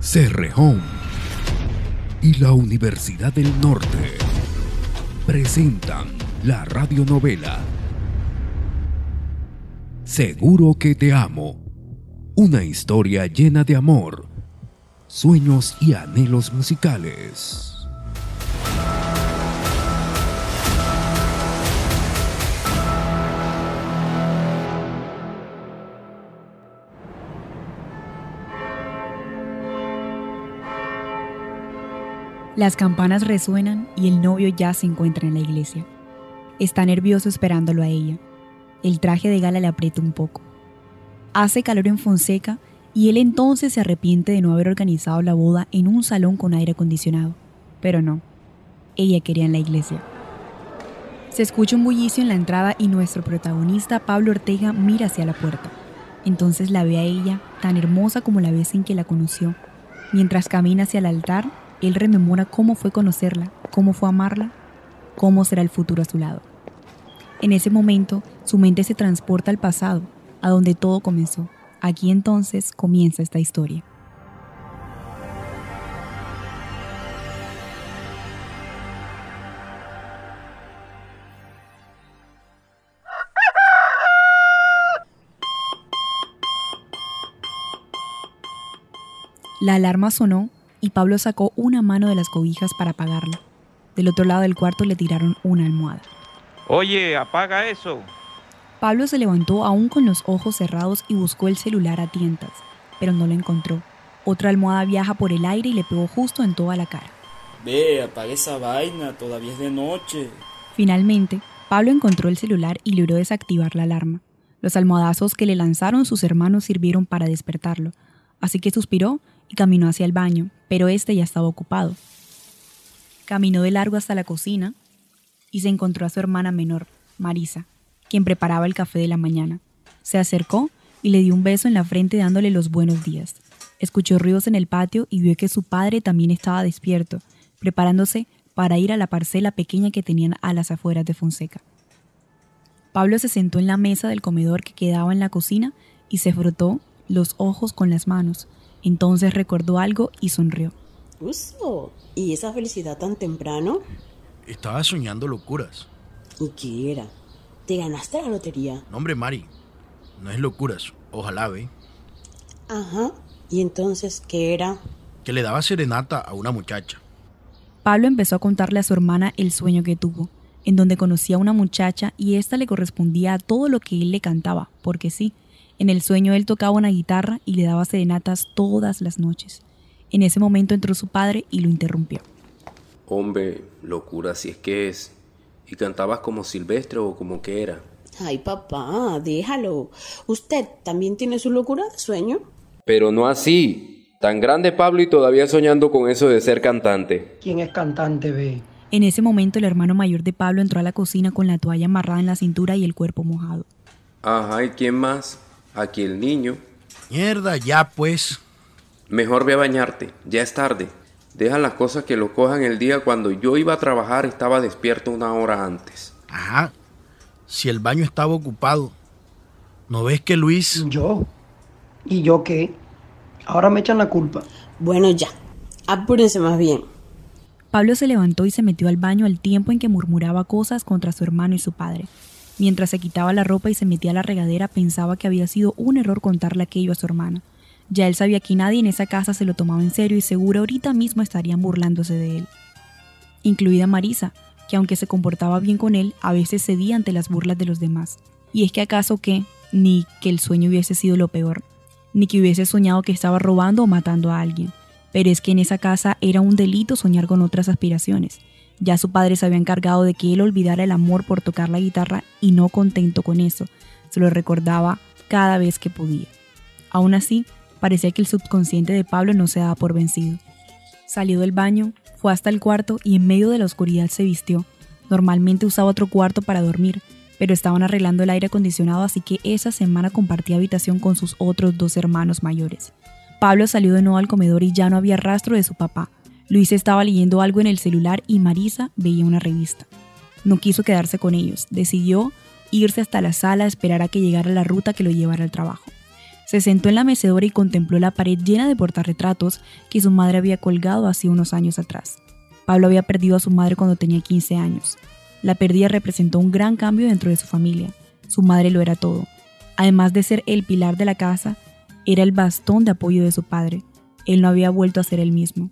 Cerrejón y la Universidad del Norte presentan la radionovela Seguro que te amo. Una historia llena de amor, sueños y anhelos musicales. Las campanas resuenan y el novio ya se encuentra en la iglesia. Está nervioso esperándolo a ella. El traje de gala le aprieta un poco. Hace calor en Fonseca y él entonces se arrepiente de no haber organizado la boda en un salón con aire acondicionado. Pero no, ella quería en la iglesia. Se escucha un bullicio en la entrada y nuestro protagonista, Pablo Ortega, mira hacia la puerta. Entonces la ve a ella, tan hermosa como la vez en que la conoció. Mientras camina hacia el altar, él rememora cómo fue conocerla, cómo fue amarla, cómo será el futuro a su lado. En ese momento, su mente se transporta al pasado, a donde todo comenzó. Aquí entonces comienza esta historia. La alarma sonó y Pablo sacó una mano de las cobijas para apagarla. Del otro lado del cuarto le tiraron una almohada. Oye, apaga eso. Pablo se levantó aún con los ojos cerrados y buscó el celular a tientas, pero no lo encontró. Otra almohada viaja por el aire y le pegó justo en toda la cara. Ve, apaga esa vaina, todavía es de noche. Finalmente, Pablo encontró el celular y logró desactivar la alarma. Los almohadazos que le lanzaron sus hermanos sirvieron para despertarlo, así que suspiró y caminó hacia el baño, pero este ya estaba ocupado. Caminó de largo hasta la cocina y se encontró a su hermana menor, Marisa, quien preparaba el café de la mañana. Se acercó y le dio un beso en la frente dándole los buenos días. Escuchó ruidos en el patio y vio que su padre también estaba despierto, preparándose para ir a la parcela pequeña que tenían a las afueras de Fonseca. Pablo se sentó en la mesa del comedor que quedaba en la cocina y se frotó los ojos con las manos, entonces recordó algo y sonrió. Uso, ¿y esa felicidad tan temprano? Estaba soñando locuras. ¿Y qué era? ¿Te ganaste la lotería? No, hombre, Mari, no es locuras. Ojalá, ve. Ajá. ¿Y entonces qué era? Que le daba serenata a una muchacha. Pablo empezó a contarle a su hermana el sueño que tuvo, en donde conocía a una muchacha y ésta le correspondía a todo lo que él le cantaba, porque sí, en el sueño él tocaba una guitarra y le daba serenatas todas las noches. En ese momento entró su padre y lo interrumpió. Hombre, locura si es que es. ¿Y cantabas como silvestre o como que era? Ay, papá, déjalo. ¿Usted también tiene su locura de sueño? Pero no así. Tan grande Pablo y todavía soñando con eso de ser cantante. ¿Quién es cantante, ve? En ese momento el hermano mayor de Pablo entró a la cocina con la toalla amarrada en la cintura y el cuerpo mojado. Ajá, ¿y quién más? Aquí el niño. Mierda, ya pues. Mejor ve a bañarte, ya es tarde. Deja las cosas que lo cojan el día cuando yo iba a trabajar estaba despierto una hora antes. Ajá. Si el baño estaba ocupado. ¿No ves que Luis... Yo. ¿Y yo qué? Ahora me echan la culpa. Bueno, ya. Apúrense más bien. Pablo se levantó y se metió al baño al tiempo en que murmuraba cosas contra su hermano y su padre. Mientras se quitaba la ropa y se metía a la regadera, pensaba que había sido un error contarle aquello a su hermana. Ya él sabía que nadie en esa casa se lo tomaba en serio y seguro ahorita mismo estarían burlándose de él. Incluida Marisa, que aunque se comportaba bien con él, a veces cedía ante las burlas de los demás. Y es que acaso que, ni que el sueño hubiese sido lo peor, ni que hubiese soñado que estaba robando o matando a alguien, pero es que en esa casa era un delito soñar con otras aspiraciones, ya su padre se había encargado de que él olvidara el amor por tocar la guitarra y no contento con eso, se lo recordaba cada vez que podía. Aún así, parecía que el subconsciente de Pablo no se daba por vencido. Salió del baño, fue hasta el cuarto y en medio de la oscuridad se vistió. Normalmente usaba otro cuarto para dormir, pero estaban arreglando el aire acondicionado así que esa semana compartía habitación con sus otros dos hermanos mayores. Pablo salió de nuevo al comedor y ya no había rastro de su papá, Luis estaba leyendo algo en el celular y Marisa veía una revista. No quiso quedarse con ellos, decidió irse hasta la sala a esperar a que llegara la ruta que lo llevara al trabajo. Se sentó en la mecedora y contempló la pared llena de portarretratos que su madre había colgado hace unos años atrás. Pablo había perdido a su madre cuando tenía 15 años. La pérdida representó un gran cambio dentro de su familia. Su madre lo era todo. Además de ser el pilar de la casa, era el bastón de apoyo de su padre. Él no había vuelto a ser el mismo.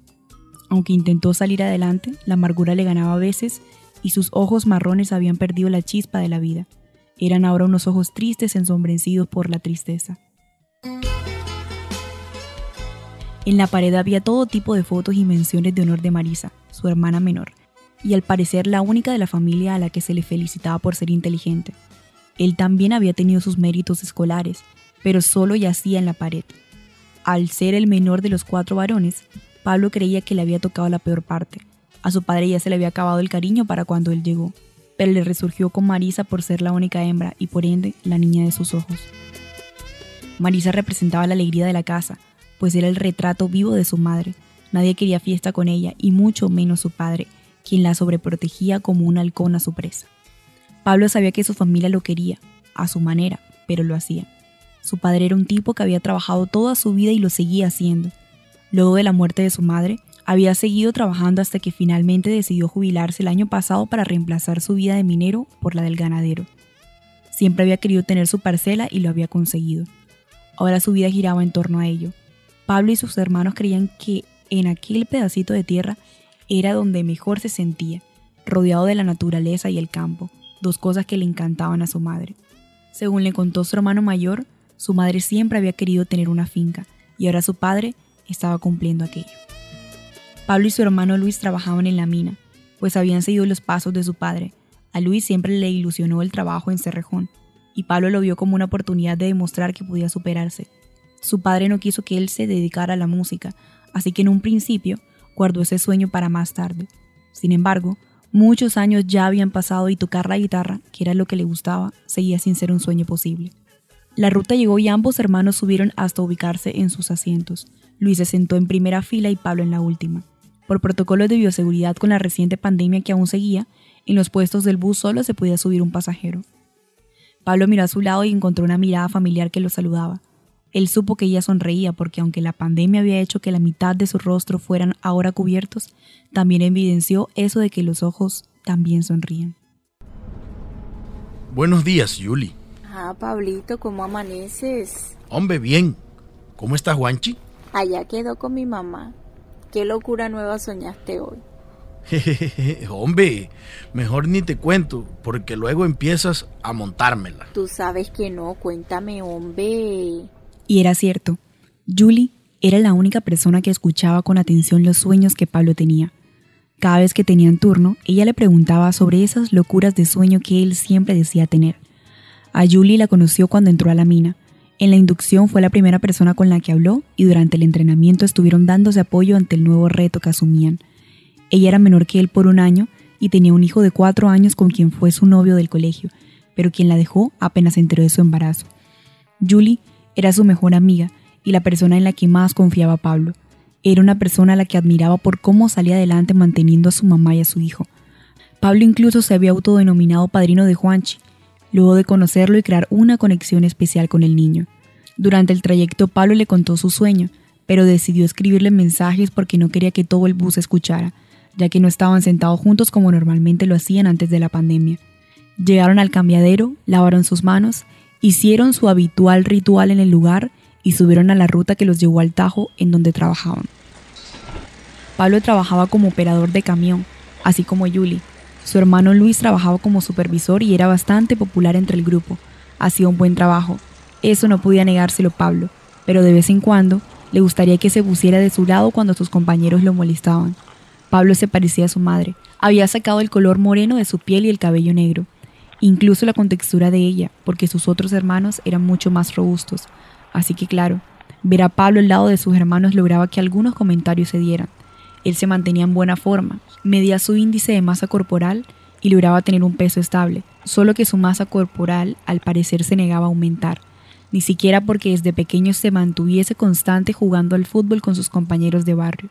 Aunque intentó salir adelante, la amargura le ganaba a veces y sus ojos marrones habían perdido la chispa de la vida. Eran ahora unos ojos tristes ensombrecidos por la tristeza. En la pared había todo tipo de fotos y menciones de honor de Marisa, su hermana menor, y al parecer la única de la familia a la que se le felicitaba por ser inteligente. Él también había tenido sus méritos escolares, pero solo yacía en la pared. Al ser el menor de los cuatro varones, Pablo creía que le había tocado la peor parte. A su padre ya se le había acabado el cariño para cuando él llegó, pero le resurgió con Marisa por ser la única hembra y por ende la niña de sus ojos. Marisa representaba la alegría de la casa, pues era el retrato vivo de su madre. Nadie quería fiesta con ella y mucho menos su padre, quien la sobreprotegía como un halcón a su presa. Pablo sabía que su familia lo quería, a su manera, pero lo hacía. Su padre era un tipo que había trabajado toda su vida y lo seguía haciendo. Luego de la muerte de su madre, había seguido trabajando hasta que finalmente decidió jubilarse el año pasado para reemplazar su vida de minero por la del ganadero. Siempre había querido tener su parcela y lo había conseguido. Ahora su vida giraba en torno a ello. Pablo y sus hermanos creían que en aquel pedacito de tierra era donde mejor se sentía, rodeado de la naturaleza y el campo, dos cosas que le encantaban a su madre. Según le contó su hermano mayor, su madre siempre había querido tener una finca y ahora su padre estaba cumpliendo aquello. Pablo y su hermano Luis trabajaban en la mina, pues habían seguido los pasos de su padre. A Luis siempre le ilusionó el trabajo en Cerrejón, y Pablo lo vio como una oportunidad de demostrar que podía superarse. Su padre no quiso que él se dedicara a la música, así que en un principio guardó ese sueño para más tarde. Sin embargo, muchos años ya habían pasado y tocar la guitarra, que era lo que le gustaba, seguía sin ser un sueño posible. La ruta llegó y ambos hermanos subieron hasta ubicarse en sus asientos. Luis se sentó en primera fila y Pablo en la última. Por protocolos de bioseguridad con la reciente pandemia que aún seguía, en los puestos del bus solo se podía subir un pasajero. Pablo miró a su lado y encontró una mirada familiar que lo saludaba. Él supo que ella sonreía porque aunque la pandemia había hecho que la mitad de su rostro fueran ahora cubiertos, también evidenció eso de que los ojos también sonrían. Buenos días, Yuli. Ah, Pablito, ¿cómo amaneces? Hombre, bien. ¿Cómo estás, Juanchi? Allá quedó con mi mamá. ¿Qué locura nueva soñaste hoy? Hombre, mejor ni te cuento, porque luego empiezas a montármela. Tú sabes que no, cuéntame, hombre. Y era cierto, Julie era la única persona que escuchaba con atención los sueños que Pablo tenía. Cada vez que tenían turno, ella le preguntaba sobre esas locuras de sueño que él siempre decía tener. A Julie la conoció cuando entró a la mina. En la inducción fue la primera persona con la que habló y durante el entrenamiento estuvieron dándose apoyo ante el nuevo reto que asumían. Ella era menor que él por un año y tenía un hijo de cuatro años con quien fue su novio del colegio, pero quien la dejó apenas se enteró de su embarazo. Julie era su mejor amiga y la persona en la que más confiaba Pablo. Era una persona a la que admiraba por cómo salía adelante manteniendo a su mamá y a su hijo. Pablo incluso se había autodenominado padrino de Juanchi, luego de conocerlo y crear una conexión especial con el niño. Durante el trayecto Pablo le contó su sueño, pero decidió escribirle mensajes porque no quería que todo el bus escuchara, ya que no estaban sentados juntos como normalmente lo hacían antes de la pandemia. Llegaron al cambiadero, lavaron sus manos, hicieron su habitual ritual en el lugar y subieron a la ruta que los llevó al Tajo en donde trabajaban. Pablo trabajaba como operador de camión, así como Yuli. Su hermano Luis trabajaba como supervisor y era bastante popular entre el grupo. Hacía un buen trabajo. Eso no podía negárselo Pablo, pero de vez en cuando le gustaría que se pusiera de su lado cuando sus compañeros lo molestaban. Pablo se parecía a su madre. Había sacado el color moreno de su piel y el cabello negro, incluso la contextura de ella, porque sus otros hermanos eran mucho más robustos. Así que claro, ver a Pablo al lado de sus hermanos lograba que algunos comentarios se dieran. Él se mantenía en buena forma, medía su índice de masa corporal y lograba tener un peso estable, solo que su masa corporal al parecer se negaba a aumentar, ni siquiera porque desde pequeño se mantuviese constante jugando al fútbol con sus compañeros de barrio.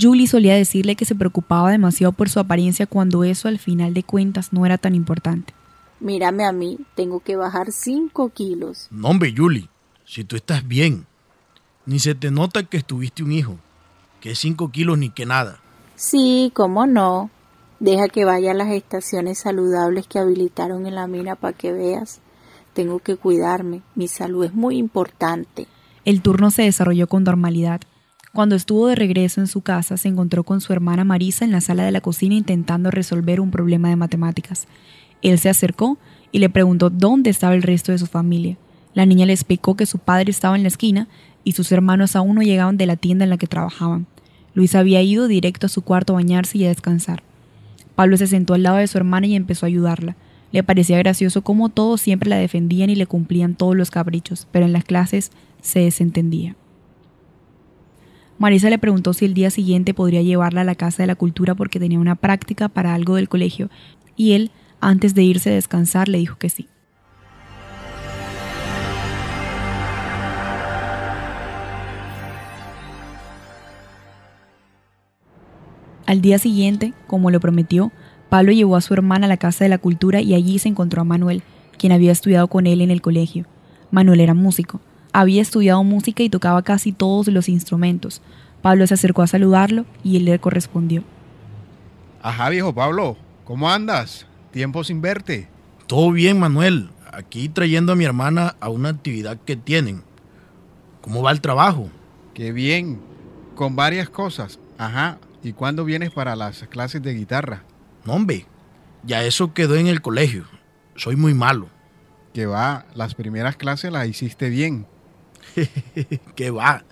Julie solía decirle que se preocupaba demasiado por su apariencia cuando eso al final de cuentas no era tan importante. Mírame a mí, tengo que bajar 5 kilos. No, hombre, Julie, Si tú estás bien, ni se te nota que estuviste un hijo, que cinco kilos ni que nada. Sí, cómo no. Deja que vaya a las estaciones saludables que habilitaron en la mina para que veas. Tengo que cuidarme, mi salud es muy importante. El turno se desarrolló con normalidad. Cuando estuvo de regreso en su casa, se encontró con su hermana Marisa en la sala de la cocina intentando resolver un problema de matemáticas. Él se acercó y le preguntó dónde estaba el resto de su familia. La niña le explicó que su padre estaba en la esquina y sus hermanos aún no llegaban de la tienda en la que trabajaban. Luis había ido directo a su cuarto a bañarse y a descansar. Pablo se sentó al lado de su hermana y empezó a ayudarla. Le parecía gracioso cómo todos siempre la defendían y le cumplían todos los caprichos, pero en las clases se desentendía. Marisa le preguntó si el día siguiente podría llevarla a la Casa de la Cultura porque tenía una práctica para algo del colegio, y él, antes de irse a descansar, le dijo que sí. Al día siguiente, como lo prometió, Pablo llevó a su hermana a la Casa de la Cultura y allí se encontró a Manuel, quien había estudiado con él en el colegio. Manuel era músico. Había estudiado música y tocaba casi todos los instrumentos. Pablo se acercó a saludarlo y él le correspondió. Ajá, viejo Pablo, ¿cómo andas? Tiempo sin verte. Todo bien, Manuel. Aquí trayendo a mi hermana a una actividad que tienen. ¿Cómo va el trabajo? Qué bien. Con varias cosas. Ajá. ¿Y cuándo vienes para las clases de guitarra? No, hombre, ya eso quedó en el colegio. Soy muy malo. Que va, las primeras clases las hiciste bien. que va,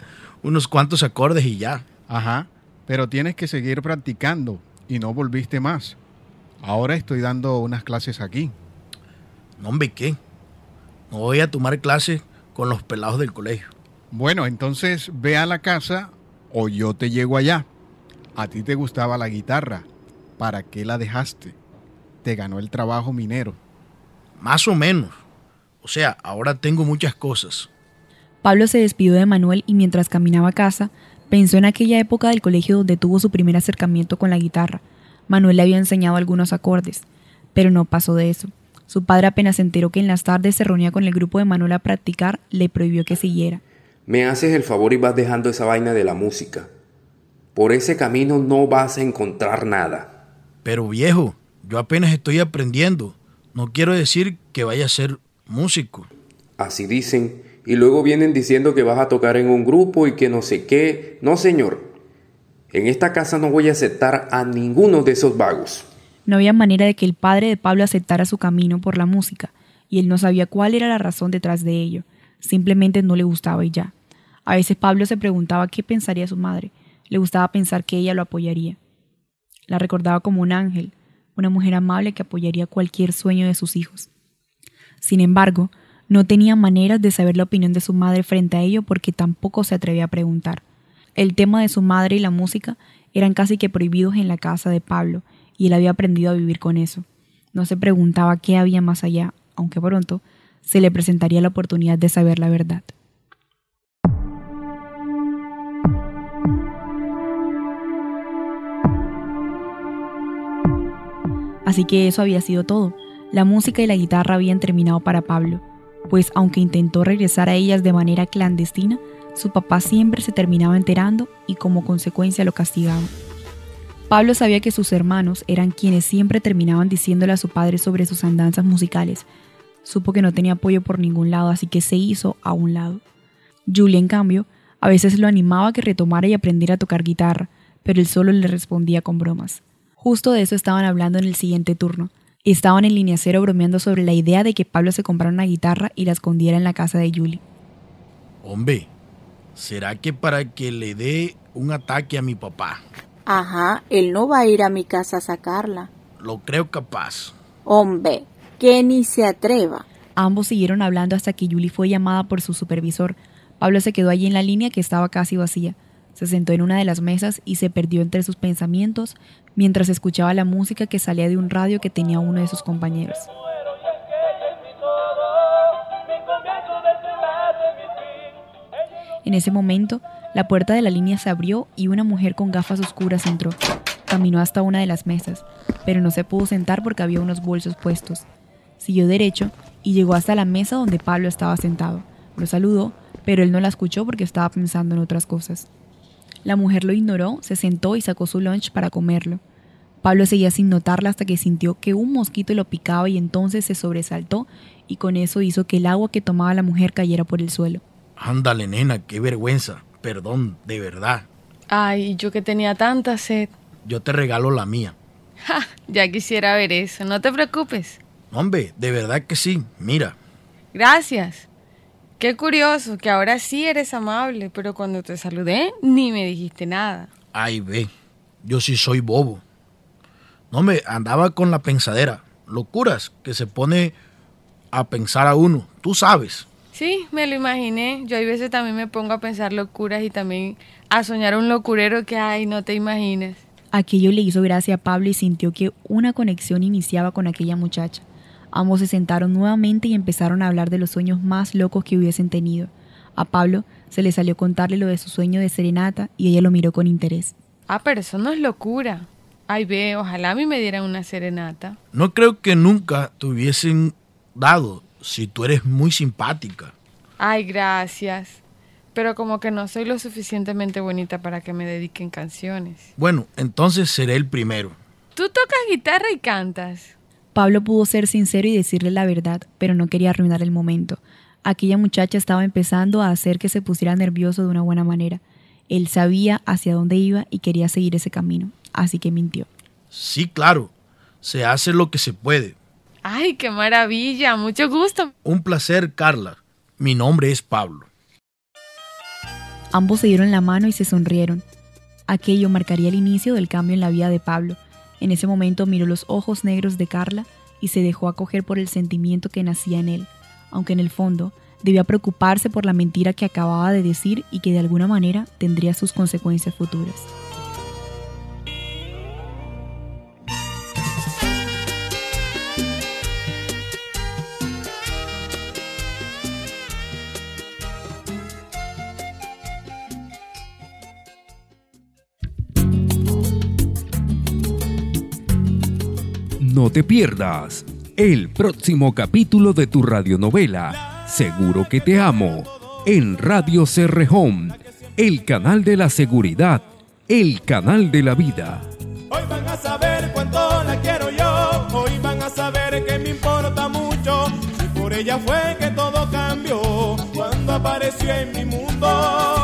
unos cuantos acordes y ya. Ajá, pero tienes que seguir practicando y no volviste más. Ahora estoy dando unas clases aquí. No, hombre, ¿qué? No voy a tomar clases con los pelados del colegio. Bueno, entonces ve a la casa o yo te llego allá. A ti te gustaba la guitarra. ¿Para qué la dejaste? Te ganó el trabajo minero. Más o menos. O sea, ahora tengo muchas cosas. Pablo se despidió de Manuel y mientras caminaba a casa, pensó en aquella época del colegio donde tuvo su primer acercamiento con la guitarra. Manuel le había enseñado algunos acordes, pero no pasó de eso. Su padre apenas se enteró que en las tardes se reunía con el grupo de Manuel a practicar, le prohibió que siguiera. Me haces el favor y vas dejando esa vaina de la música. Por ese camino no vas a encontrar nada. Pero viejo, yo apenas estoy aprendiendo. No quiero decir que vaya a ser músico. Así dicen, y luego vienen diciendo que vas a tocar en un grupo y que no sé qué. No, señor. En esta casa no voy a aceptar a ninguno de esos vagos. No había manera de que el padre de Pablo aceptara su camino por la música, y él no sabía cuál era la razón detrás de ello. Simplemente no le gustaba y ya. A veces Pablo se preguntaba qué pensaría su madre, le gustaba pensar que ella lo apoyaría. La recordaba como un ángel, una mujer amable que apoyaría cualquier sueño de sus hijos. Sin embargo, no tenía maneras de saber la opinión de su madre frente a ello porque tampoco se atrevía a preguntar. El tema de su madre y la música eran casi que prohibidos en la casa de Pablo, y él había aprendido a vivir con eso. No se preguntaba qué había más allá, aunque pronto se le presentaría la oportunidad de saber la verdad. Así que eso había sido todo. La música y la guitarra habían terminado para Pablo, pues aunque intentó regresar a ellas de manera clandestina, su papá siempre se terminaba enterando y como consecuencia lo castigaba. Pablo sabía que sus hermanos eran quienes siempre terminaban diciéndole a su padre sobre sus andanzas musicales. Supo que no tenía apoyo por ningún lado, así que se hizo a un lado. Julie, en cambio, a veces lo animaba a que retomara y aprendiera a tocar guitarra, pero él solo le respondía con bromas. Justo de eso estaban hablando en el siguiente turno. Estaban en línea cero bromeando sobre la idea de que Pablo se comprara una guitarra y la escondiera en la casa de Julie. Hombre, ¿será que para que le dé un ataque a mi papá? Ajá, él no va a ir a mi casa a sacarla. Lo creo capaz. Hombre, que ni se atreva. Ambos siguieron hablando hasta que Julie fue llamada por su supervisor. Pablo se quedó allí en la línea que estaba casi vacía. Se sentó en una de las mesas y se perdió entre sus pensamientos mientras escuchaba la música que salía de un radio que tenía uno de sus compañeros. En ese momento, la puerta de la línea se abrió y una mujer con gafas oscuras entró. Caminó hasta una de las mesas, pero no se pudo sentar porque había unos bolsos puestos. Siguió derecho y llegó hasta la mesa donde Pablo estaba sentado. Lo saludó, pero él no la escuchó porque estaba pensando en otras cosas. La mujer lo ignoró, se sentó y sacó su lunch para comerlo. Pablo seguía sin notarla hasta que sintió que un mosquito lo picaba y entonces se sobresaltó y con eso hizo que el agua que tomaba la mujer cayera por el suelo. Ándale, nena, qué vergüenza. Perdón, de verdad. Ay, yo que tenía tanta sed. Yo te regalo la mía. Ja, ya quisiera ver eso, no te preocupes. Hombre, de verdad que sí, mira. Gracias. Qué curioso, que ahora sí eres amable, pero cuando te saludé ni me dijiste nada. Ay, ve, yo sí soy bobo. No me andaba con la pensadera, locuras que se pone a pensar a uno, tú sabes. Sí, me lo imaginé. Yo hay veces también me pongo a pensar locuras y también a soñar un locurero que, ay, no te imaginas. Aquello le hizo gracia a Pablo y sintió que una conexión iniciaba con aquella muchacha. Ambos se sentaron nuevamente y empezaron a hablar de los sueños más locos que hubiesen tenido. A Pablo se le salió contarle lo de su sueño de serenata y ella lo miró con interés. Ah, pero eso no es locura. Ay, ve, ojalá a mí me dieran una serenata. No creo que nunca te hubiesen dado si tú eres muy simpática. Ay, gracias. Pero como que no soy lo suficientemente bonita para que me dediquen canciones. Bueno, entonces seré el primero. Tú tocas guitarra y cantas. Pablo pudo ser sincero y decirle la verdad, pero no quería arruinar el momento. Aquella muchacha estaba empezando a hacer que se pusiera nervioso de una buena manera. Él sabía hacia dónde iba y quería seguir ese camino, así que mintió. Sí, claro. Se hace lo que se puede. Ay, qué maravilla. Mucho gusto. Un placer, Carla. Mi nombre es Pablo. Ambos se dieron la mano y se sonrieron. Aquello marcaría el inicio del cambio en la vida de Pablo. En ese momento miró los ojos negros de Carla y se dejó acoger por el sentimiento que nacía en él, aunque en el fondo debía preocuparse por la mentira que acababa de decir y que de alguna manera tendría sus consecuencias futuras. No te pierdas el próximo capítulo de tu radionovela Seguro que te amo en Radio Cerrejón, el canal de la seguridad, el canal de la vida. Hoy van a saber cuánto la quiero yo, hoy van a saber que me importa mucho, y por ella fue que todo cambió, cuando apareció en mi mundo.